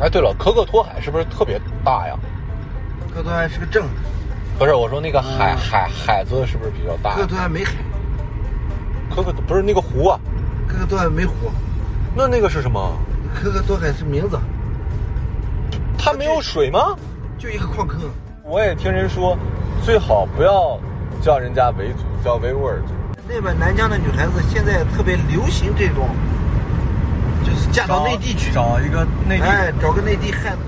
哎，对了，可可托海是不是特别大呀？可可托海是个镇，不是，我说那个海海海子是不是比较大可？可托海没海，可可不是那个湖啊？可可托海没湖，那那个是什么？可可托海是名字，它没有水吗？就一个矿坑。我也听人说，最好不要叫人家维族，叫维吾尔族。那边南疆的女孩子现在特别流行这种，就是嫁到内地去，找一个内地哎，找个内地汉子。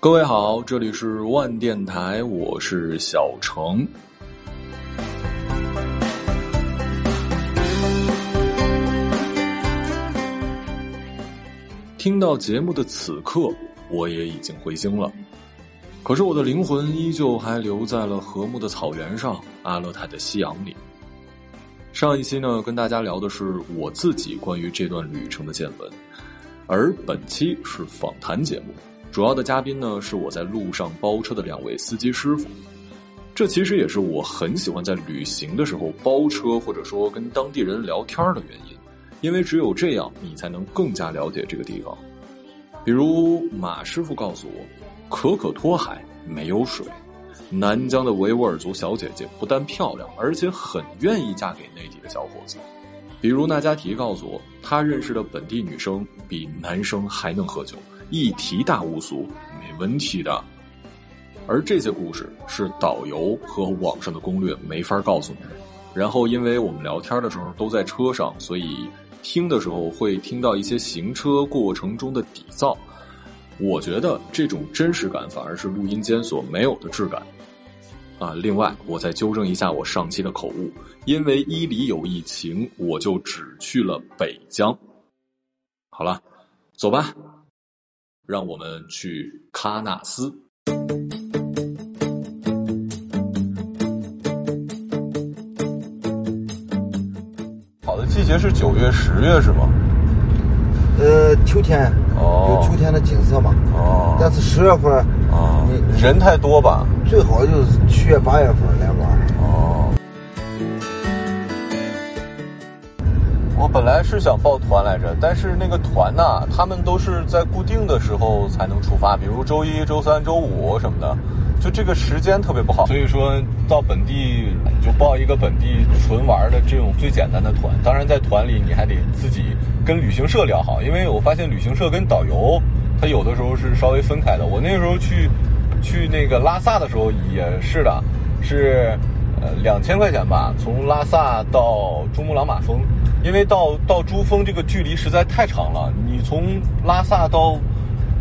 各位好，这里是万电台，我是小程。听到节目的此刻，我也已经回京了，可是我的灵魂依旧还留在了和睦的草原上，阿勒泰的夕阳里。上一期呢，跟大家聊的是我自己关于这段旅程的见闻，而本期是访谈节目。主要的嘉宾呢是我在路上包车的两位司机师傅，这其实也是我很喜欢在旅行的时候包车或者说跟当地人聊天的原因，因为只有这样你才能更加了解这个地方。比如马师傅告诉我，可可托海没有水，南疆的维吾尔族小姐姐不但漂亮，而且很愿意嫁给内地的小伙子。比如那加提告诉我，他认识的本地女生比男生还能喝酒。一提大乌苏，没问题的。而这些故事是导游和网上的攻略没法告诉你。然后，因为我们聊天的时候都在车上，所以听的时候会听到一些行车过程中的底噪。我觉得这种真实感反而是录音间所没有的质感。啊，另外，我再纠正一下我上期的口误，因为伊犁有疫情，我就只去了北疆。好了，走吧。让我们去喀纳斯。好的季节是九月、十月是吗？呃，秋天哦有秋天的景色嘛。哦但是十月份啊你人太多吧？最好就是七月八月份来玩。哦。我本来是想报团来着，但是那个团呐、他们都是在固定的时候才能出发，比如周一周三周五什么的，就这个时间特别不好。所以说到本地你就报一个本地纯玩的这种最简单的团。当然在团里你还得自己跟旅行社聊好，因为我发现旅行社跟导游他有的时候是稍微分开的。我那时候去去那个拉萨的时候也是的，是呃两千块钱吧，从拉萨到珠穆朗玛峰，因为到到珠峰这个距离实在太长了，你从拉萨到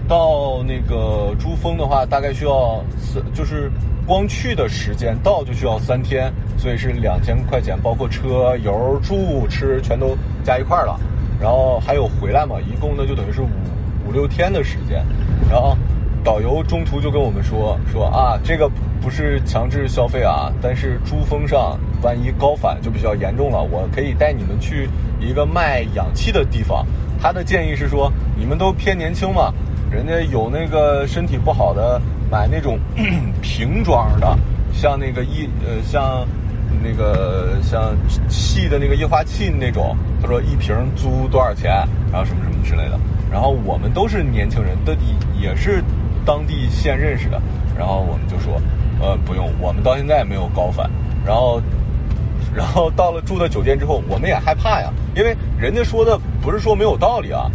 到那个珠峰的话，大概需要四，就是光去的时间到就需要三天，所以是两千块钱，包括车油、住、吃全都加一块了，然后还有回来嘛，一共呢就等于是五五六天的时间，然后导游中途就跟我们说说啊，这个不是强制消费啊，但是珠峰上万一高反就比较严重了，我可以带你们去一个卖氧气的地方。他的建议是说，你们都偏年轻嘛，人家有那个身体不好的，买那种 瓶装的，像那个一呃像那个像气的那个液化气那种，他说一瓶租多少钱，然后什么什么之类的。然后我们都是年轻人，的也是当地现认识的，然后我们就说，呃，不用，我们到现在也没有高反。然后，然后到了住的酒店之后，我们也害怕呀，因为人家说的不是说没有道理啊，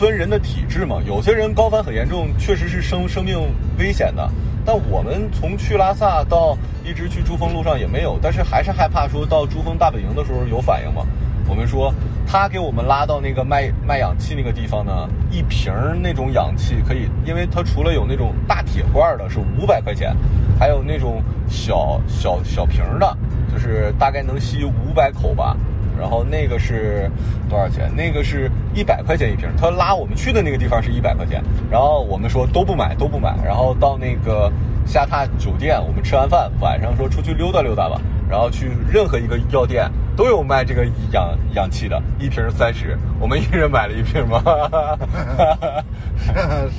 分人的体质嘛，有些人高反很严重，确实是生生命危险的。但我们从去拉萨到一直去珠峰路上也没有，但是还是害怕说到珠峰大本营的时候有反应嘛。我们说他给我们拉到那个卖卖氧气那个地方呢，一瓶儿那种氧气可以，因为它除了有那种大铁罐的是五百块钱，还有那种小小小瓶的，就是大概能吸五百口吧。然后那个是多少钱？那个是一百块钱一瓶。他拉我们去的那个地方是一百块钱，然后我们说都不买，都不买。然后到那个下榻酒店，我们吃完饭，晚上说出去溜达溜达吧。然后去任何一个药店都有卖这个氧氧气的，一瓶三十，我们一人买了一瓶嘛。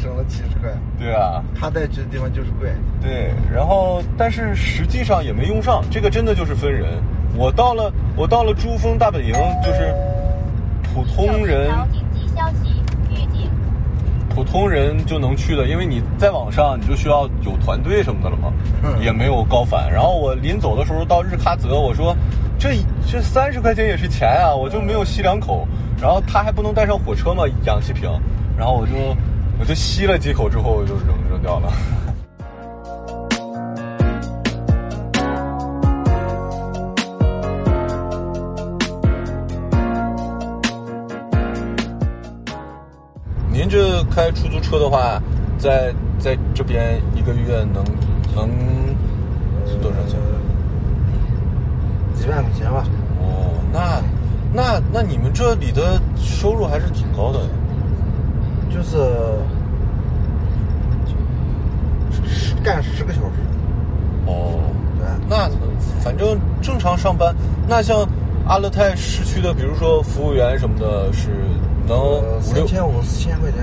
省了七十块。对啊，他在这地方就是贵。对，然后但是实际上也没用上，这个真的就是分人。我到了，我到了珠峰大本营，就是普通人。紧急消息，预警。普通人就能去的，因为你在网上你就需要有团队什么的了嘛，也没有高反。然后我临走的时候到日喀则，我说这这三十块钱也是钱啊，我就没有吸两口。然后他还不能带上火车嘛，氧气瓶。然后我就我就吸了几口之后就扔扔掉了。开出租车的话，在在这边一个月能能多少钱？几万块钱吧。哦，那那那你们这里的收入还是挺高的。就是干十个小时。哦，对。那反正正常上班，那像阿勒泰市区的，比如说服务员什么的，是能五六千五四千块钱。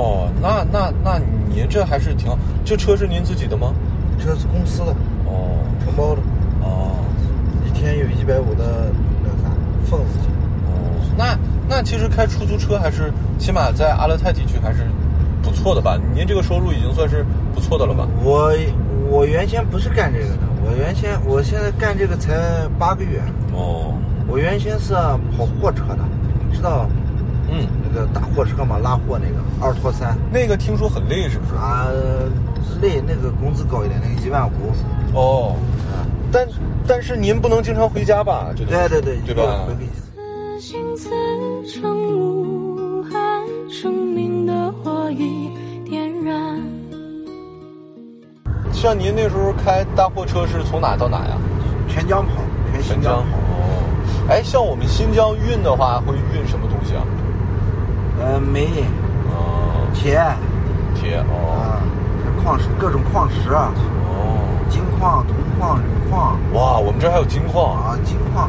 哦，那那那您这还是挺好。这车是您自己的吗？车是公司的。哦，承包的。哦，一天有一百五的那个啥份子钱。哦，那。那其实开出租车还是起码在阿勒泰地区还是不错的吧？您这个收入已经算是不错的了吧？我我原先不是干这个的，我原先我现在干这个才八个月。哦。我原先是跑货车的，知道？嗯。那个大货车嘛，拉货那个二拖三。那个听说很累，是不是？啊，累，那个工资高一点，那个一万五。哦。啊。但但是您不能经常回家吧？这个。对对对。对吧？成武汉，生命的火已点燃。像您那时候开大货车是从哪到哪呀？全疆跑，全新疆。哦，哎，像我们新疆运的话，会运什么东西啊？呃，煤。哦。铁。铁哦。啊，矿石，各种矿石。哦。金矿、铜矿、铝矿。哇，我们这还有金矿啊！金矿，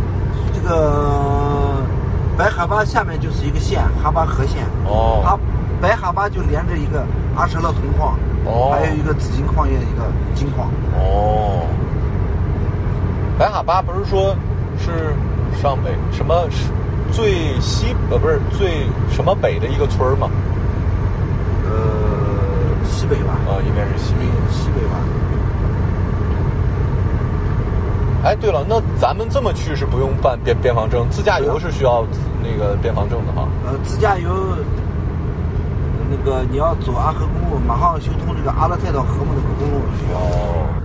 这个。白哈巴下面就是一个县，哈巴河县。哦。它白哈巴就连着一个阿什勒铜矿。哦。还有一个紫金矿业，一个金矿。哦。白哈巴不是说，是上北什么是最西呃不是最什么北的一个村儿吗？呃，西北吧。啊，应该是西北。西北吧。哎，对了，那咱们这么去是不用办边边防证，自驾游是需要那个边防证的哈。呃，自驾游，那个你要走阿合公路，马上修通这个阿勒泰到和木那个公路需要。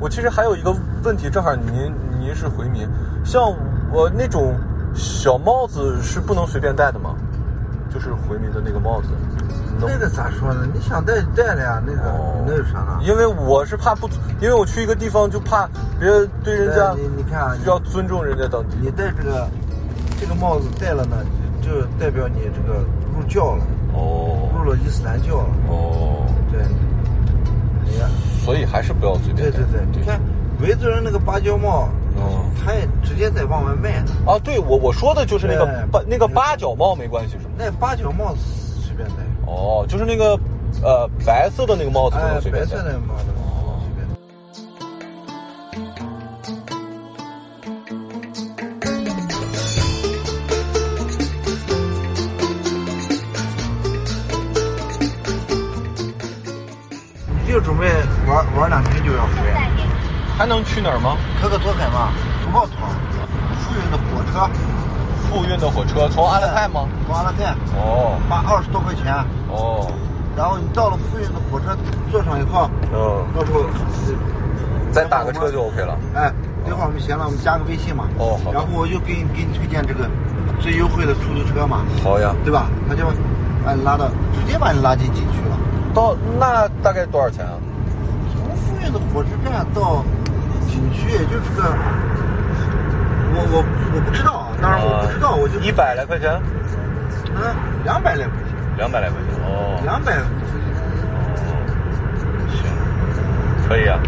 我其实还有一个问题，正好您您是回民，像我那种小帽子是不能随便戴的吗？就是回民的那个帽子。那个咋说呢？你想戴就戴了呀，那个那有啥呢？因为我是怕不，因为我去一个地方就怕别人对人家，你你看需要尊重人家当地。你戴这个这个帽子戴了呢，就代表你这个入教了。哦。入了伊斯兰教了。哦。对。所以还是不要随便。对对对，你看维族人那个芭蕉帽，哦，他也直接在往外卖呢。啊，对我我说的就是那个八那个八角帽没关系是吗？那八角帽随便戴。哦，就是那个呃白色的那个帽子不能随便戴。白色的帽子。就准备玩玩两天就要回，还能去哪儿吗？可可托海嘛，土炮团，富运的火车，富运的火车从阿勒泰吗？从阿勒泰。哦。花二十多块钱。哦。然后你到了富运的火车坐上以后，嗯，到时候再打个车就 OK 了。哎，等会儿我们闲了，我们加个微信嘛。哦，好。然后我就给你给你推荐这个最优惠的出租车嘛。好呀。对吧？他就把你拉到，直接把你拉进景区了。到那大概多少钱啊？从富蕴的火车站到景区也就是个，我我我不知道啊，当然我不知道，我就一百来块钱，嗯两百来块钱，两百来块钱。哦，两百。哦行，可以啊。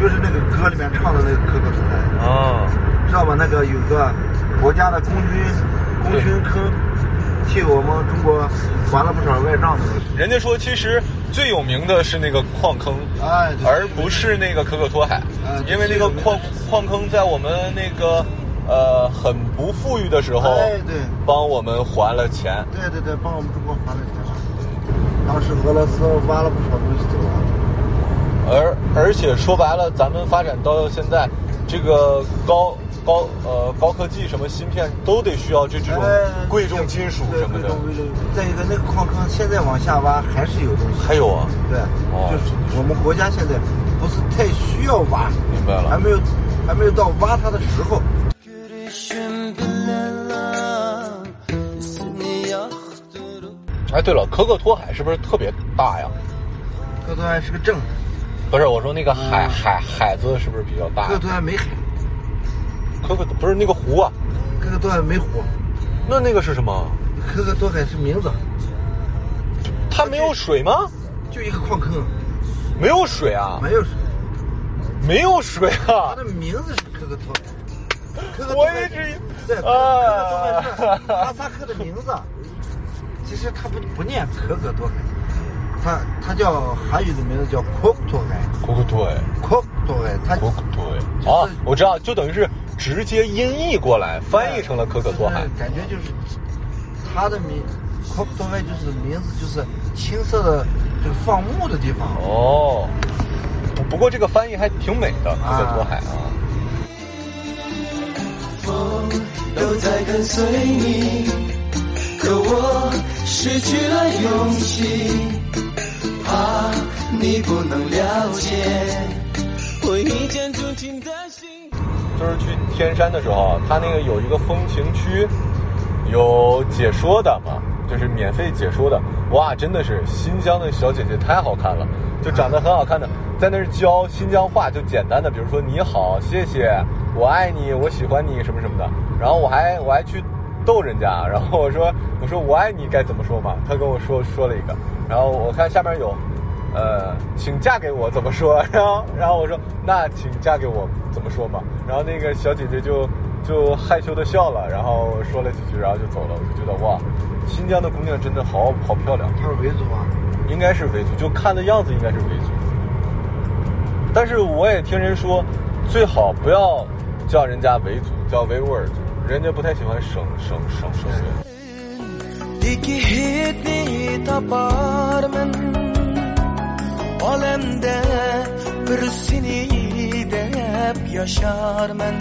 就是那个歌里面唱的那个可可托海，哦，知道吧？那个有个国家的空军空军坑，替我们中国还了不少外账的。人家说其实最有名的是那个矿坑，哎，而不是那个可可托海啊，因为那个矿矿坑在我们那个呃很不富裕的时候，哎对帮我们还了钱。对对对，帮我们中国还了钱。当时俄罗斯挖了不少东西走了。而而且说白了，咱们发展到现在，这个高高呃高科技什么芯片都得需要这这种哎贵重金属什么的再一个，那个矿坑现在往下挖还是有东西。还有啊，对，哦就是我们国家现在不是太需要挖，明白了还没有还没有到挖它的时候。哎，对了，可可托海是不是特别大呀？可可托海是个镇，不是，我说那个海、嗯海海子是不是比较大可可？托海没海，可可不是那个湖啊，可可托海没湖，那那个是什么？可可多海是名字，它没有水吗？就一个矿坑，没有水啊，没有水。没有水啊它啊！的名字是可可多海。可可托我海一直以对，可可啊托海是哈萨克的名字，其实它不不念可可多海，它它叫韩语的名字叫可可托海，可可托海，可可托海，它可可托海啊，我知道，就等于是直接音译过来，翻译成了可可托海。感觉就是它的名可可托海就是名字就是青色的就是放牧的地方。哦，不过这个翻译还挺美的，可可托海啊。风都在跟随你，可我失去了勇气，怕你不能了解我一见钟情的心。就是去天山的时候，它那个有一个风情区，有解说的嘛，就是免费解说的。哇，真的是新疆的小姐姐太好看了，就长得很好看的，在那儿教新疆话，就简单的，比如说你好、谢谢、我爱你、我喜欢你什么什么的。然后我还我还去逗人家，然后我说我说我爱你该怎么说嘛？他跟我说说了一个，然后我看下面有。呃，请嫁给我怎么说？然后，然后我说那请嫁给我怎么说嘛？然后那个小姐姐就就害羞的笑了，然后说了几句，然后就走了。我就觉得哇，新疆的姑娘真的好好漂亮，她是维族吗，应该是维族，就看的样子应该是维族。但是我也听人说，最好不要叫人家维族，叫维吾尔族，人家不太喜欢省省省省略。Dikihidni tapar men Alemde bir seni de hep yaşar men.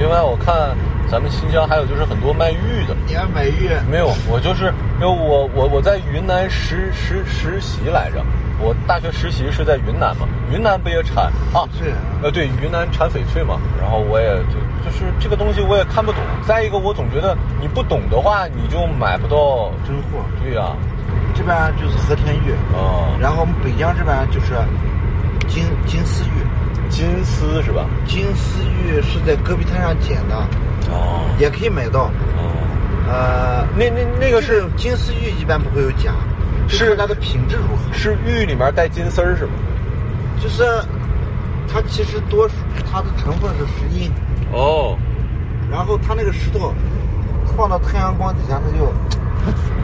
另外，我看咱们新疆还有就是很多卖玉的，你要买玉，没有，我就是因为我我我在云南实实实习来着，我大学实习是在云南嘛，云南不也产？啊？是呃，对，云南产翡翠嘛，然后我也就就是这个东西我也看不懂。再一个，我总觉得你不懂的话，你就买不到。真货。对呀、这边就是和田玉，哦，然后我们北疆这边就是金金丝玉，金丝是吧？金丝玉是在戈壁滩上捡的，哦也可以买到。哦，呃，那那那个是金丝玉一般不会有假，是就看它的品质如何。是玉里面带金丝儿是吗？就是它其实多数它的成分是石英，哦。然后它那个石头放到太阳光底下，它就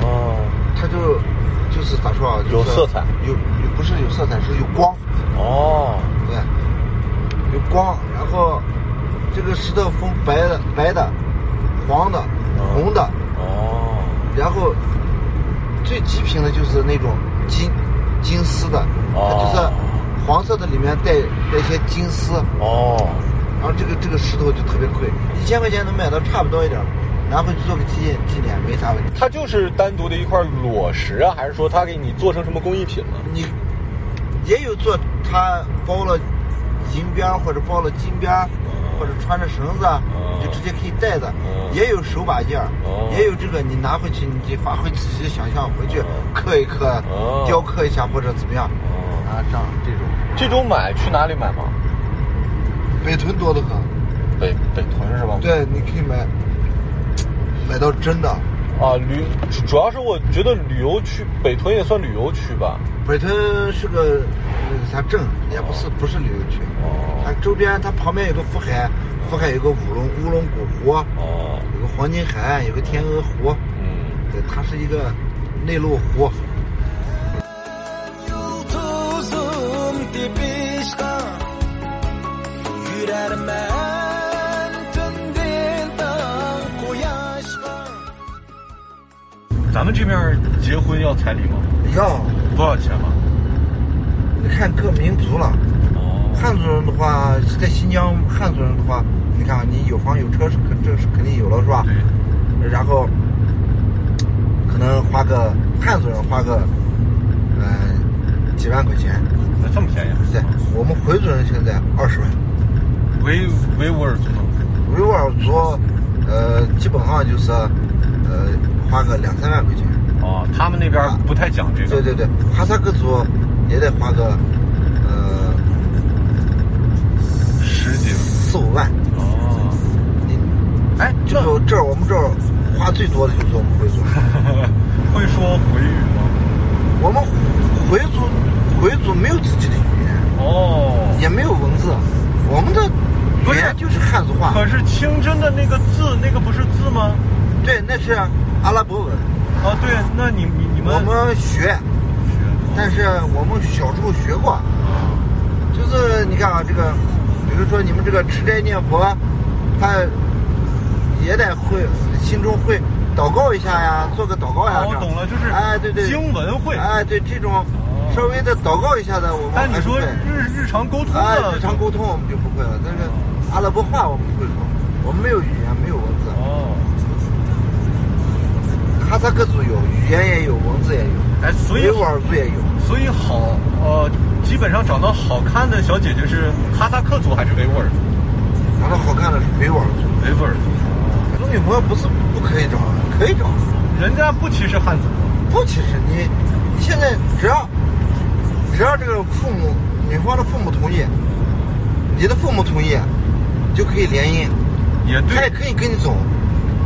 哦。它就就是咋说啊？就是有色彩。有有不是有色彩，是有光，哦。对，有光。然后这个石头分白的、白的、黄的、红的，哦。然后最极品的就是那种金金丝的，它哦就是黄色的里面带带一些金丝，哦然后这个这个石头就特别贵，一千块钱能买到差不多一点，拿回去做个纪念纪念没啥问题。它就是单独的一块裸石啊，还是说它给你做成什么工艺品了？你也有做它包了银边或者包了金边，或者穿着绳子啊，哦你就直接可以戴着哦，也有手把件也有这个你拿回去，你就发挥自己的想象，回去刻一刻哦，雕刻一下或者怎么样。哦，啊，这样这种。这种买去哪里买吗？北屯多得很。北北屯是吧？对，你可以买买到真的。啊，旅主主要是我觉得旅游区北屯也算旅游区吧。北屯是个那个啥镇，也不是不是旅游区。哦它周边它旁边有个福海，福海有个乌龙乌龙古湖，哦，有个黄金海岸，有个天鹅湖。嗯，对，它是一个内陆湖。咱们这边结婚要彩礼吗？要多少钱吗？你看各民族了。哦汉族人的话，在新疆汉族人的话，你看你有房有车是肯这是肯定有了是吧？对。然后可能花个汉族人花个嗯、几万块钱，那这么便宜啊？对，我们回族人现在二十万，维维吾尔族呢？维吾尔族呃基本上就是呃花个两三万块钱，哦，他们那边不太讲这个。对对对，哈萨克族也得花个呃十几。四五万，哦。你哎，就这这儿我们这儿花最多的就是我们回族。会说回语吗？我们回族回族没有自己的语言，哦。也没有文字，我们的不言就是汉族话。可是清真的那个字，那个不是字吗？对，那是阿拉伯文，哦，对，那你你你们我们学，学但是我们小时候学过，就是你看啊，这个，比如说你们这个吃斋念佛，他也得会心中会祷告一下呀，做个祷告呀。哦，我懂了，就是哎，对对，经文会。哎，对这种稍微的祷告一下的，我们但你说。日日常沟通哎，日常沟通我们就不会了，但是阿拉伯话我们不会说，我们没有语言，哈萨克族有语言也有，文字也有，哎，所以维吾尔族也有。所以好呃，基本上长得好看的小姐姐是哈萨克族还是维吾尔族？长得好看的是维吾尔族，维吾尔族。做女朋友不是不可以找，可以找，人家不歧视汉族。不歧视你。你现在只要只要这个父母女方的父母同意，你的父母同意，就可以联姻，也对。他也可以跟你走。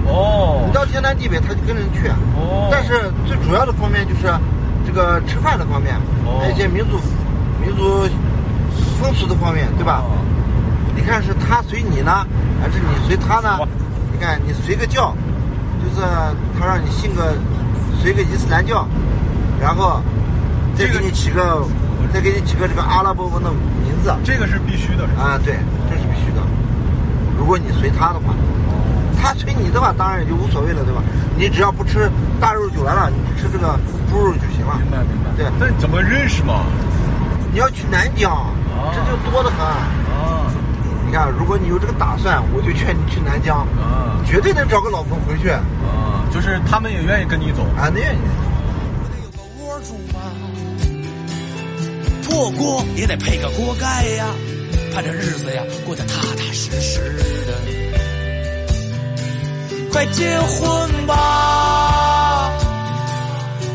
哦你到天南地北，他就跟着你去。哦但是最主要的方面就是这个吃饭的方面，哦还有一些民族民族风俗的方面，对吧？哦你看是他随你呢，还是你随他呢？你看你随个教，就是他让你信个随个伊斯兰教，然后再给你起个再给你起个这个阿拉伯文的名字这个是必须的？啊，对，这是必须的。如果你随他的话，他催你的话，当然也就无所谓了，对吧？你只要不吃大肉就完了，你吃这个猪肉就行了。明白明白。对那你怎么认识嘛？你要去南疆，这就多得很。啊你看，如果你有这个打算，我就劝你去南疆，啊绝对能找个老婆回去。啊！就是他们也愿意跟你走。啊，那愿意。有个窝住吗，破锅也得配个锅盖呀，盼着日子呀过得踏踏实实的。快结婚吧，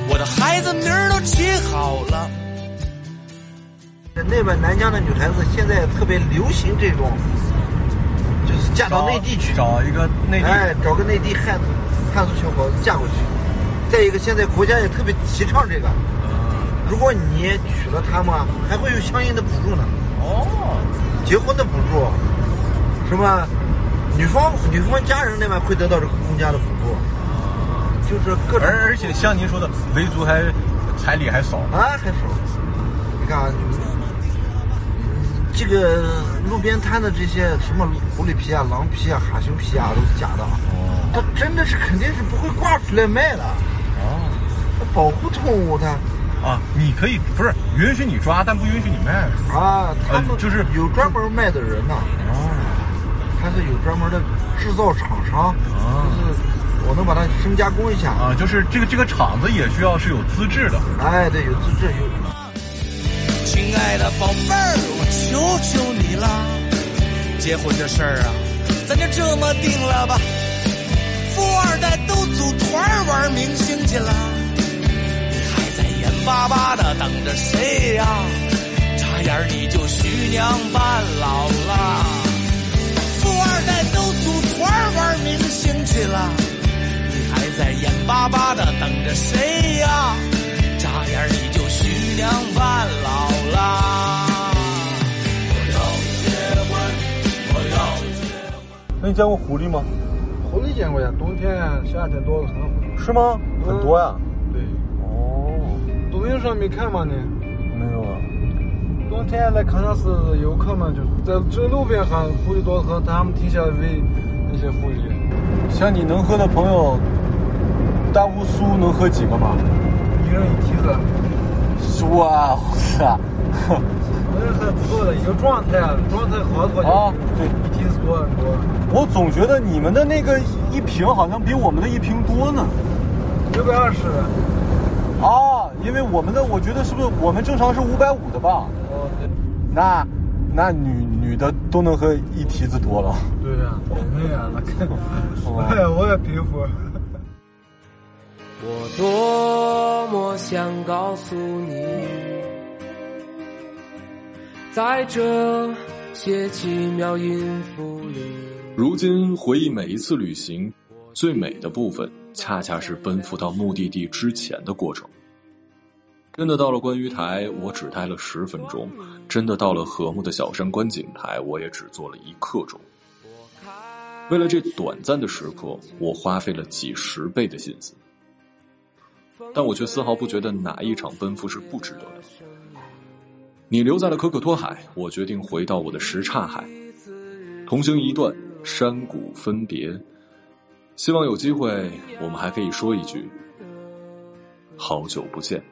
我的孩子名儿都起好了。那边南疆的女孩子现在特别流行这种，就是嫁到内地去，找一个内地。哎，找个内地汉族汉族小伙子嫁过去。再一个，现在国家也特别提倡这个，如果你娶了她嘛，还会有相应的补助呢，哦，结婚的补助，什么女方女方家人那边会得到这个公家的补助，就是各种而而且像您说的，维族还彩礼还少。啊，还少。你看啊，你这个路边摊的这些什么狐狸皮啊、狼皮啊、哈熊皮啊，都是假的。哦它真的是肯定是不会挂出来卖的。哦它保护动物它啊，你可以不是允许你抓，但不允许你卖。啊，他们呃就是有专门卖的人呐，哦他是有专门的制造厂商，啊就是我能把它深加工一下。啊，就是这个这个厂子也需要是有资质的。哎，对，有资质有。亲爱的宝贝儿，我求求你了，结婚这事儿啊，咱就这么定了吧。富二代都组团玩明星去了，你还在眼巴巴的等着谁呀？眨眼你就徐娘半巴巴的等着谁呀？眨眼你就徐娘半老啦。我要结婚，我要结婚。那你见过狐狸吗？狐狸见过呀，冬天、夏天多的很。是吗？很多呀。对，哦，抖音上没看吗你？没有啊。冬天来喀纳斯游客们就在这路边喊狐狸多喝，他们停下来喂那些狐狸。像你能喝的朋友，大乌苏能喝几个吗？一人一梯子，哇塞！我这还不够的，一个状态，状态好的话啊，对，一梯子多很多，我总觉得你们的那个一瓶好像比我们的一瓶多呢。六百二十。啊，因为我们的我觉得是不是我们正常是五百五的吧？哦，对，那那女女的都能喝一提子多了。对呀，对呀，那看，哦我也我也佩服。我多么想告诉你，在这些奇妙音符里，如今回忆每一次旅行，最美的部分恰恰是奔赴到目的地之前的过程。真的到了观鱼台，我只待了十分钟；真的到了和睦的小山观景台，我也只坐了一刻钟。为了这短暂的时刻，我花费了几十倍的心思，但我却丝毫不觉得哪一场奔赴是不值得的。你留在了可可托海，我决定回到我的什刹海。同行一段，山谷分别。希望有机会，我们还可以说一句：好久不见。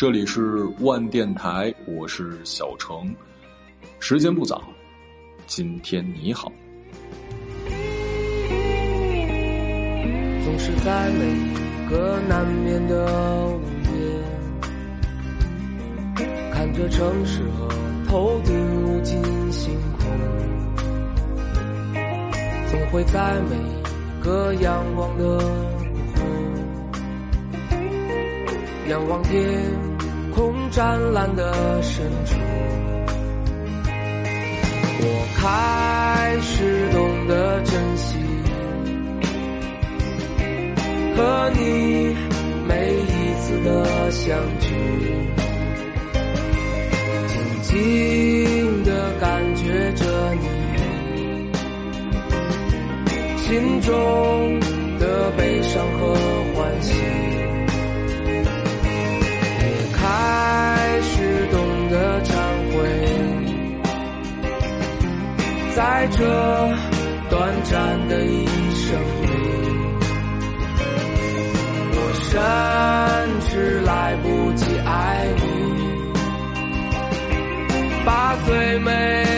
这里是万电台，我是小程。时间不早，今天你好。总是在每一个难眠的午夜，看着城市和头顶无尽星空，总会在每一个阳光的仰望天空湛蓝的深处，我开始懂得珍惜。和你每一次的相聚，静静的感觉着你心中的悲伤和欢喜，在这短暂的一生里我甚至来不及爱你把最美